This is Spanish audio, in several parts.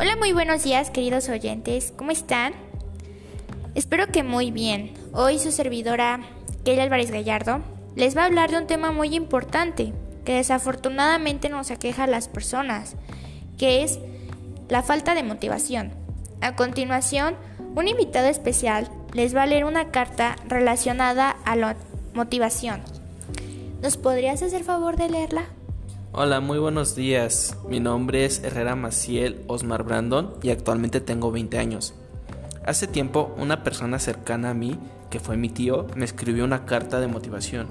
Hola, muy buenos días queridos oyentes, ¿cómo están? Espero que muy bien. Hoy su servidora, Kelly Álvarez Gallardo, les va a hablar de un tema muy importante que desafortunadamente nos aqueja a las personas, que es la falta de motivación. A continuación, un invitado especial les va a leer una carta relacionada a la motivación. ¿Nos podrías hacer favor de leerla? Hola, muy buenos días. Mi nombre es Herrera Maciel Osmar Brandon y actualmente tengo 20 años. Hace tiempo una persona cercana a mí, que fue mi tío, me escribió una carta de motivación.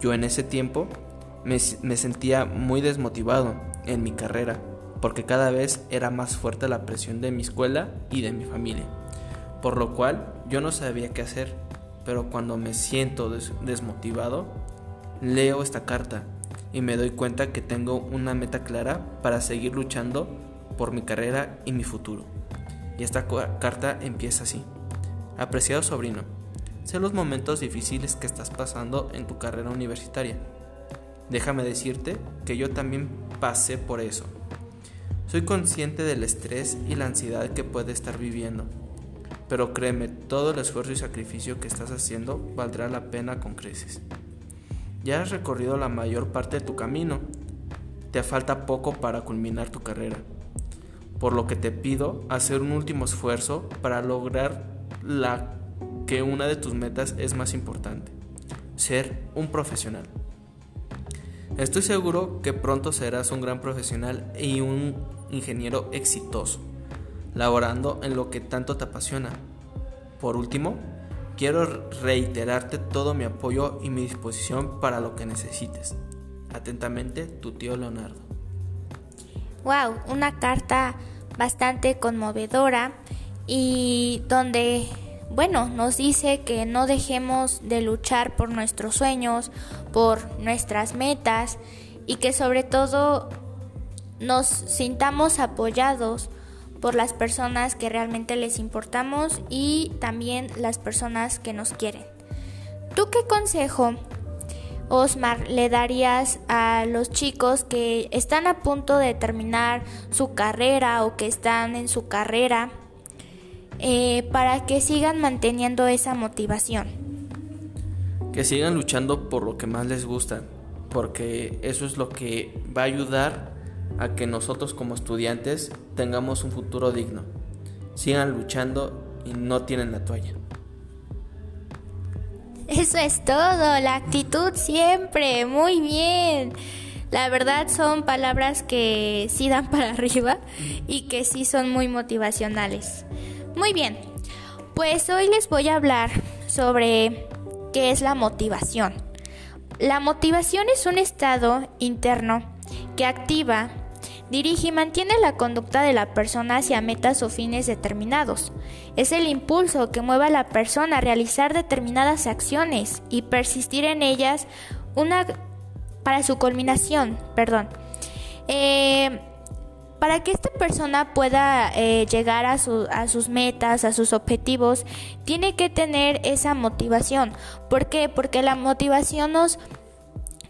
Yo en ese tiempo me, sentía muy desmotivado en mi carrera, porque cada vez era más fuerte la presión de mi escuela y de mi familia, por lo cual yo no sabía qué hacer, pero cuando me siento desmotivado, leo esta carta y me doy cuenta que tengo una meta clara para seguir luchando por mi carrera y mi futuro. Y esta carta empieza así. Apreciado sobrino, sé los momentos difíciles que estás pasando en tu carrera universitaria. Déjame decirte que yo también pasé por eso. Soy consciente del estrés y la ansiedad que puedes estar viviendo. Pero créeme, todo el esfuerzo y sacrificio que estás haciendo valdrá la pena con creces. Ya has recorrido la mayor parte de tu camino. Te falta poco para culminar tu carrera. Por lo que te pido hacer un último esfuerzo para lograr la que una de tus metas es más importante. Ser un profesional. Estoy seguro que pronto serás un gran profesional y un ingeniero exitoso, laborando en lo que tanto te apasiona. Por último, Quiero reiterarte todo mi apoyo y mi disposición para lo que necesites. Atentamente, tu tío Leonardo. Wow, una carta bastante conmovedora y donde, bueno, nos dice que no dejemos de luchar por nuestros sueños, por nuestras metas y que sobre todo nos sintamos apoyados por las personas que realmente les importamos y también las personas que nos quieren. ¿Tú qué consejo, Osmar, le darías a los chicos que están a punto de terminar su carrera o que están en su carrera eh, para que sigan manteniendo esa motivación? Que sigan luchando por lo que más les gusta, porque eso es lo que va a ayudar a que nosotros como estudiantes tengamos un futuro digno. Sigan luchando y no tienen la toalla. Eso es todo, la actitud siempre, muy bien. La verdad son palabras que sí dan para arriba y que sí son muy motivacionales. Muy bien, pues hoy les voy a hablar sobre qué es la motivación. La motivación es un estado interno que activa dirige y mantiene la conducta de la persona hacia metas o fines determinados. Es el impulso que mueve a la persona a realizar determinadas acciones y persistir en ellas una para su culminación, perdón. Eh, para que esta persona pueda eh, llegar a, a, sus metas, a sus objetivos, tiene que tener esa motivación. ¿Por qué? Porque la motivación nos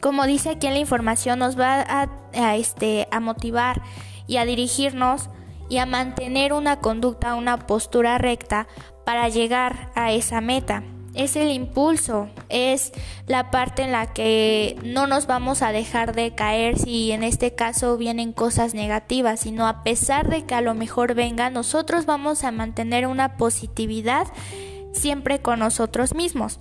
como dice aquí en la información, nos va a, este, a motivar y a dirigirnos y a mantener una conducta, una postura recta para llegar a esa meta. Es el impulso, es la parte en la que no nos vamos a dejar de caer si en este caso vienen cosas negativas, sino a pesar de que a lo mejor venga, nosotros vamos a mantener una positividad siempre con nosotros mismos.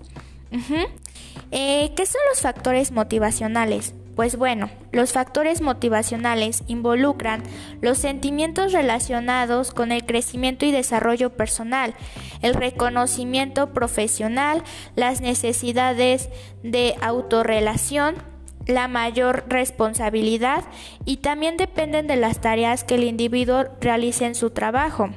Eh, ¿Qué son los factores motivacionales? Pues bueno, los factores motivacionales involucran los sentimientos relacionados con el crecimiento y desarrollo personal, el reconocimiento profesional, las necesidades de autorrelación, la mayor responsabilidad y también dependen de las tareas que el individuo realice en su trabajo.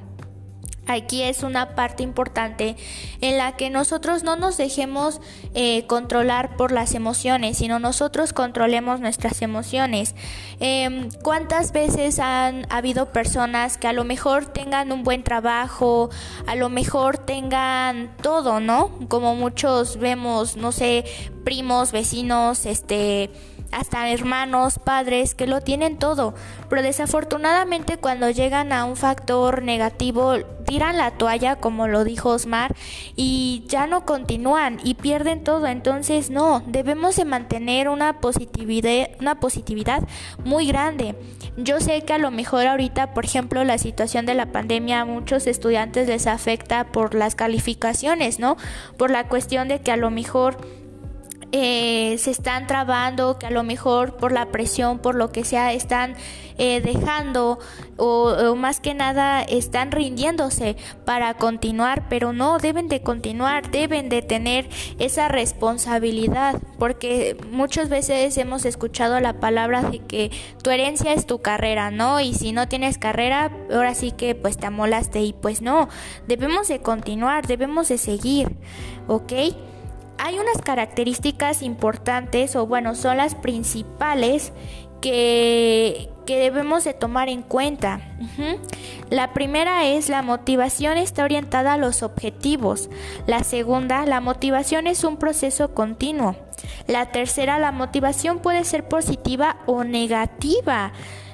Aquí es una parte importante en la que nosotros no nos dejemos eh, controlar por las emociones, sino nosotros controlemos nuestras emociones. Em, ¿Cuántas veces han habido personas que a lo mejor tengan un buen trabajo, a lo mejor tengan todo, ¿no? Como muchos vemos, no sé, primos, vecinos, este hasta hermanos, padres que lo tienen todo, pero desafortunadamente cuando llegan a un factor negativo tiran la toalla como lo dijo Osmar y ya no continúan y pierden todo, entonces no, debemos de mantener una positividad, una positividad muy grande. Yo sé que a lo mejor ahorita, por ejemplo, la situación de la pandemia a muchos estudiantes les afecta por las calificaciones, ¿no? Por la cuestión de que a lo mejor eh, se están trabando, que a lo mejor por la presión, por lo que sea, están eh, dejando o, más que nada están rindiéndose para continuar, pero no deben de continuar, deben de tener esa responsabilidad, porque muchas veces hemos escuchado la palabra de que tu herencia es tu carrera, ¿no? Y si no tienes carrera, ahora sí que pues te amolaste y pues no, debemos de continuar, debemos de seguir, ¿ok? Hay unas características importantes o bueno, son las principales que, debemos de tomar en cuenta. La primera es la motivación está orientada a los objetivos. La segunda, la motivación es un proceso continuo. La tercera, la motivación puede ser positiva o negativa.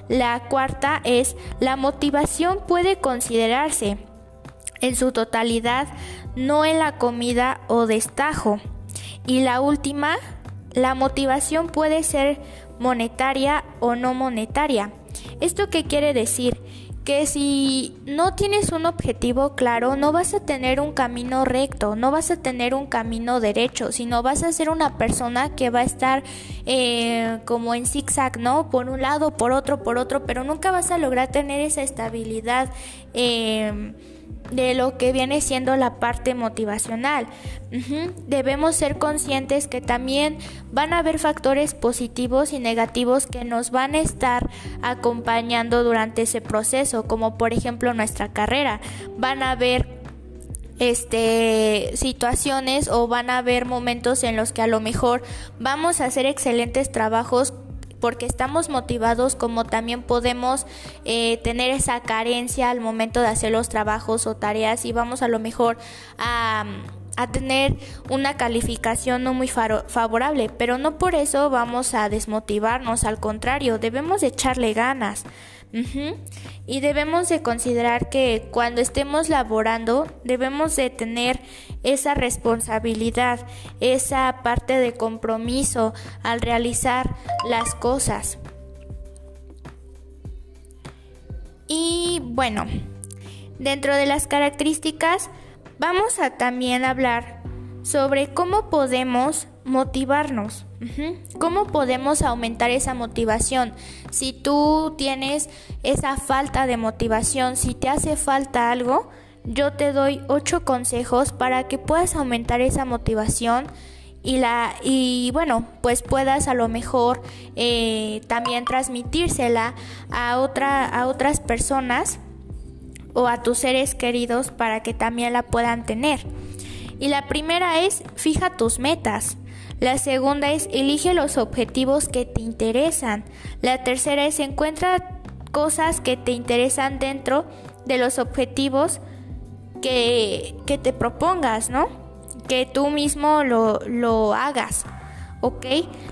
La cuarta es la motivación puede considerarse en su totalidad, no en la comida o destajo. Y la última, la motivación puede ser monetaria o no monetaria. ¿Esto qué quiere decir? Que si no tienes un objetivo claro, no vas a tener un camino recto, no vas a tener un camino derecho, sino vas a ser una persona que va a estar eh, como en zigzag, ¿no? Por un lado, por otro, por otro, pero nunca vas a lograr tener esa estabilidad. Eh, de lo que viene siendo la parte motivacional. Debemos ser conscientes que también van a haber factores positivos y negativos que nos van a estar acompañando durante ese proceso, como por ejemplo nuestra carrera. Van a haber este situaciones o van a haber momentos en los que a lo mejor vamos a hacer excelentes trabajos porque estamos motivados como también podemos eh, tener esa carencia al momento de hacer los trabajos o tareas y vamos a lo mejor a, a tener una calificación no muy favorable, pero no por eso vamos a desmotivarnos, al contrario, debemos echarle ganas. Y debemos de considerar que cuando estemos laborando debemos de tener esa responsabilidad, esa parte de compromiso al realizar las cosas. Y bueno, dentro de las características vamos a también hablar sobre cómo podemos motivarnos. ¿Cómo podemos aumentar esa motivación? Si tú tienes esa falta de motivación, si te hace falta algo, yo te doy ocho consejos para que puedas aumentar esa motivación y la y bueno pues puedas a lo mejor eh, también transmitírsela a otra a otras personas o a tus seres queridos para que también la puedan tener y la primera es fija tus metas la segunda es elige los objetivos que te interesan. La tercera es encuentra cosas que te interesan dentro de los objetivos que, te propongas, ¿no? Que tú mismo lo, lo hagas. ¿ok?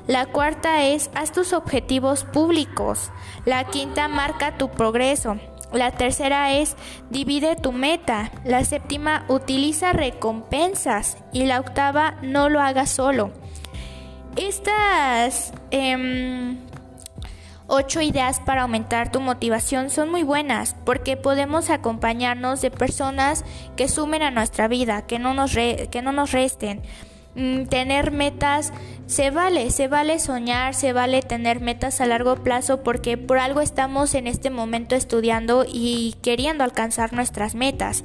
La cuarta es haz tus objetivos públicos. La quinta marca tu progreso. La tercera es divide tu meta. La séptima utiliza recompensas. Y la octava no lo hagas solo. Estas em, ocho ideas para aumentar tu motivación son muy buenas porque podemos acompañarnos de personas que sumen a nuestra vida, que no nos, que no nos resten. Mm, tener metas se vale, se vale soñar, se vale tener metas a largo plazo porque por algo estamos en este momento estudiando y queriendo alcanzar nuestras metas.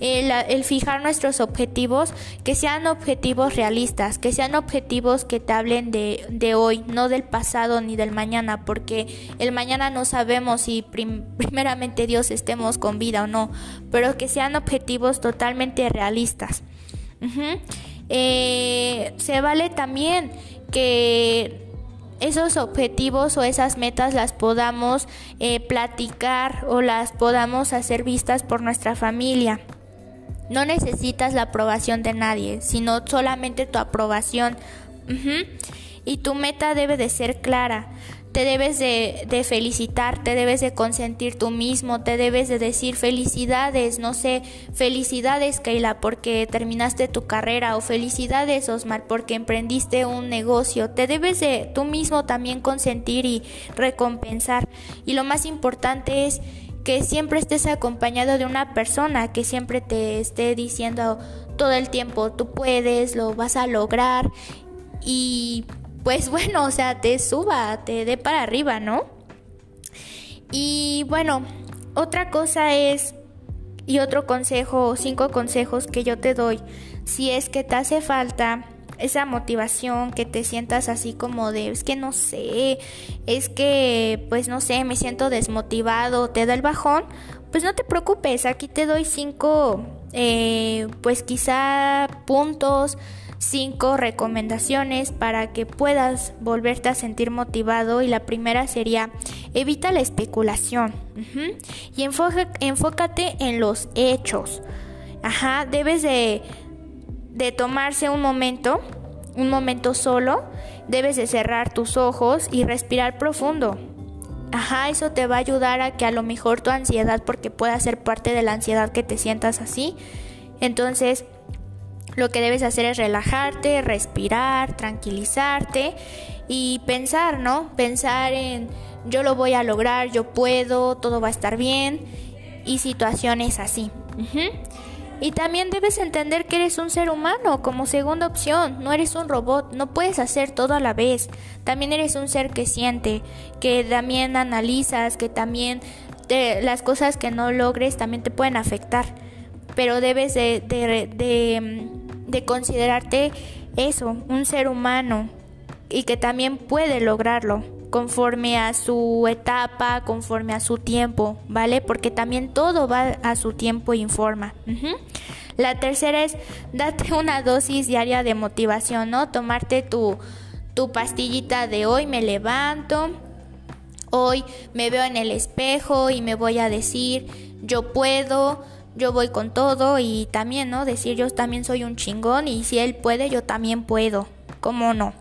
El, fijar nuestros objetivos, que sean objetivos realistas, que sean objetivos que te hablen de, de hoy, no del pasado ni del mañana, porque el mañana no sabemos si primeramente Dios estemos con vida o no, pero que sean objetivos totalmente realistas. Eh, se vale también que esos objetivos o esas metas las podamos eh, platicar o las podamos hacer vistas por nuestra familia. No necesitas la aprobación de nadie, sino solamente tu aprobación. Y tu meta debe de ser clara. Te debes de, de, felicitar, te debes de consentir tú mismo, te debes de decir felicidades, no sé, felicidades Keila porque terminaste tu carrera o felicidades Osmar porque emprendiste un negocio. Te debes de tú mismo también consentir y recompensar. Y lo más importante es que siempre estés acompañado de una persona que siempre te esté diciendo todo el tiempo, tú puedes, lo vas a lograr y pues bueno, o sea, te suba, te dé para arriba, ¿no? Y bueno, otra cosa es, y otro consejo, cinco consejos que yo te doy, si es que te hace falta esa motivación, que te sientas así como de, es que no sé, es que, pues no sé, me siento desmotivado, te da el bajón, pues no te preocupes, aquí te doy cinco, eh, pues quizá puntos, cinco recomendaciones para que puedas volverte a sentir motivado y la primera sería evita la especulación y enfócate en los hechos. Ajá, debes de de tomarse un momento, un momento solo, debes de cerrar tus ojos y respirar profundo. Ajá, eso te va a ayudar a que a lo mejor tu ansiedad, porque pueda ser parte de la ansiedad que te sientas así. Entonces, lo que debes hacer es relajarte, respirar, tranquilizarte y pensar, ¿no? Pensar en yo lo voy a lograr, yo puedo, todo va a estar bien y situaciones así. Y también debes entender que eres un ser humano como segunda opción, no eres un robot, no puedes hacer todo a la vez. También eres un ser que siente, que también analizas, que también las cosas que no logres también te pueden afectar. Pero debes de, de, de considerarte eso, un ser humano y que también puede lograrlo conforme a su etapa, conforme a su tiempo, ¿vale? Porque también todo va a su tiempo y forma. La tercera es date una dosis diaria de motivación, ¿no? Tomarte tu, tu pastillita de hoy me levanto, hoy me veo en el espejo y me voy a decir yo puedo, yo voy con todo y también, ¿no? Decir yo también soy un chingón y si él puede, yo también puedo. ¿Cómo no?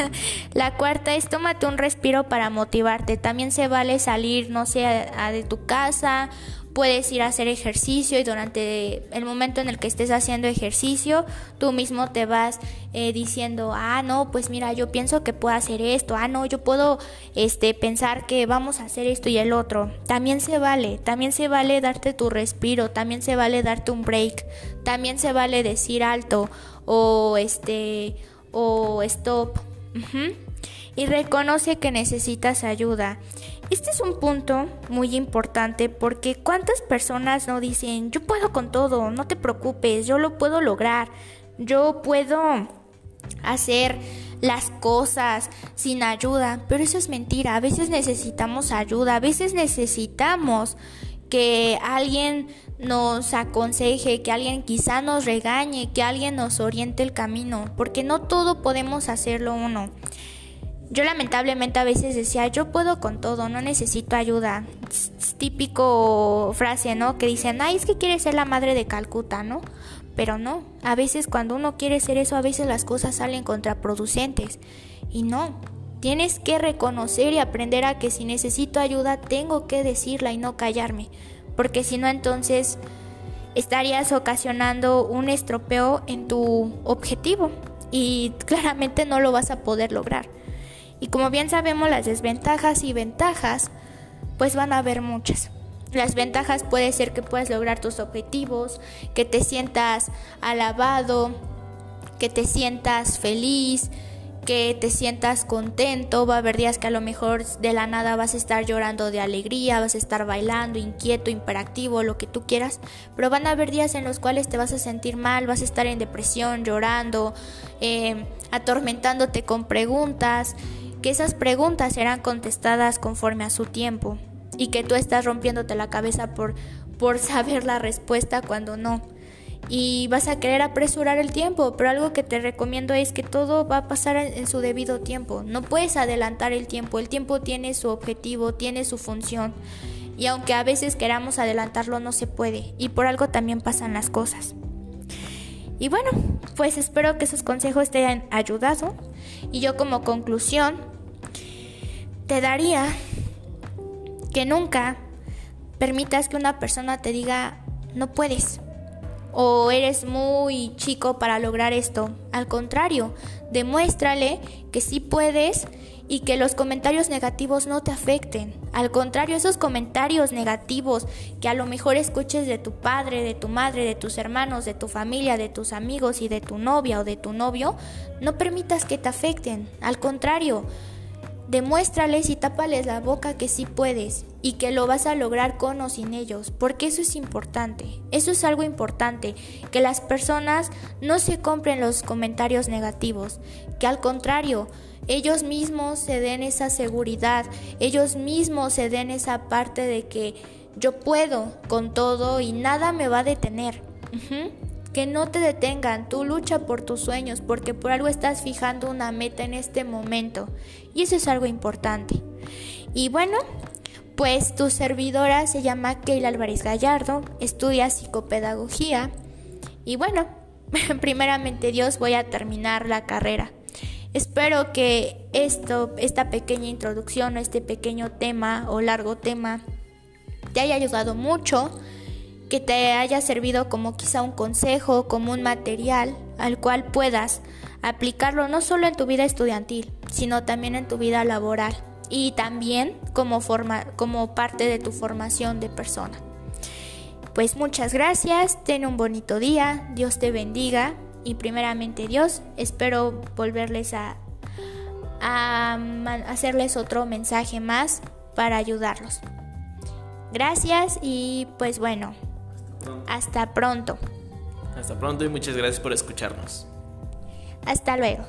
la cuarta es tómate un respiro para motivarte. También se vale salir, no sé, de tu casa puedes ir a hacer ejercicio y durante el momento en el que estés haciendo ejercicio, tú mismo te vas eh, diciendo, ah, no, pues mira, yo pienso que puedo hacer esto, ah, no, yo puedo este, pensar que vamos a hacer esto y el otro. También se vale, también se vale darte tu respiro, también se vale darte un break, también se vale decir alto o este o stop. Y reconoce que necesitas ayuda. Este es un punto muy importante porque cuántas personas no dicen, yo puedo con todo, no te preocupes, yo lo puedo lograr, yo puedo hacer las cosas sin ayuda, pero eso es mentira, a veces necesitamos ayuda, a veces necesitamos que alguien nos aconseje, que alguien quizá nos regañe, que alguien nos oriente el camino, porque no todo podemos hacerlo uno. Yo lamentablemente a veces decía, yo puedo con todo, no necesito ayuda. típico frase, ¿no? Que dicen, ay, es que quieres ser la madre de Calcuta, ¿no? Pero no, a veces cuando uno quiere ser eso, a veces las cosas salen contraproducentes. Y no, Tienes que reconocer y aprender a que si necesito ayuda tengo que decirla y no callarme, porque si no entonces estarías ocasionando un estropeo en tu objetivo y claramente no lo vas a poder lograr. Y como bien sabemos las desventajas y ventajas, pues van a haber muchas. Las ventajas puede ser que puedas lograr tus objetivos, que te sientas alabado, que te sientas feliz, que te sientas contento, va a haber días que a lo mejor de la nada vas a estar llorando de alegría, vas a estar bailando, inquieto, imperactivo, lo que tú quieras, pero van a haber días en los cuales te vas a sentir mal, vas a estar en depresión, llorando, eh, atormentándote con preguntas, que esas preguntas serán contestadas conforme a su tiempo y que tú estás rompiéndote la cabeza por, por saber la respuesta cuando no y vas a querer apresurar el tiempo, pero algo que te recomiendo es que todo va a pasar en su debido tiempo. No puedes adelantar el tiempo, el tiempo tiene su objetivo, tiene su función. Y aunque a veces queramos adelantarlo, no se puede. Y por algo también pasan las cosas. Y bueno, pues espero que esos consejos te hayan ayudado. Y yo como conclusión, te daría que nunca permitas que una persona te diga, no puedes o eres muy chico para lograr esto. Al contrario, demuéstrale que sí puedes y que los comentarios negativos no te afecten. Al contrario, esos comentarios negativos que a lo mejor escuches de tu padre, de tu madre, de tus hermanos, de tu familia, de tus amigos y de tu novia o de tu novio, no permitas que te afecten. Al contrario, Demuéstrales y tápales la boca que sí puedes y que lo vas a lograr con o sin ellos, porque eso es importante. Eso es algo importante, que las personas no se compren los comentarios negativos, que al contrario, ellos mismos se den esa seguridad, ellos mismos se den esa parte de que yo puedo con todo y nada me va a detener que no te detengan, tú lucha por tus sueños porque por algo estás fijando una meta en este momento y eso es algo importante. Y bueno, pues tu servidora se llama Keila Álvarez Gallardo, estudia psicopedagogía y bueno, primeramente Dios voy a terminar la carrera. Espero que esto, esta pequeña introducción, este pequeño tema o largo tema te haya ayudado mucho que te haya servido como quizá un consejo, como un material al cual puedas aplicarlo no solo en tu vida estudiantil, sino también en tu vida laboral y también como, forma, como parte de tu formación de persona. Pues muchas gracias, ten un bonito día, Dios te bendiga y primeramente Dios, espero volverles a, a hacerles otro mensaje más para ayudarlos. Gracias y pues bueno, hasta pronto. Hasta pronto y muchas gracias por escucharnos. Hasta luego.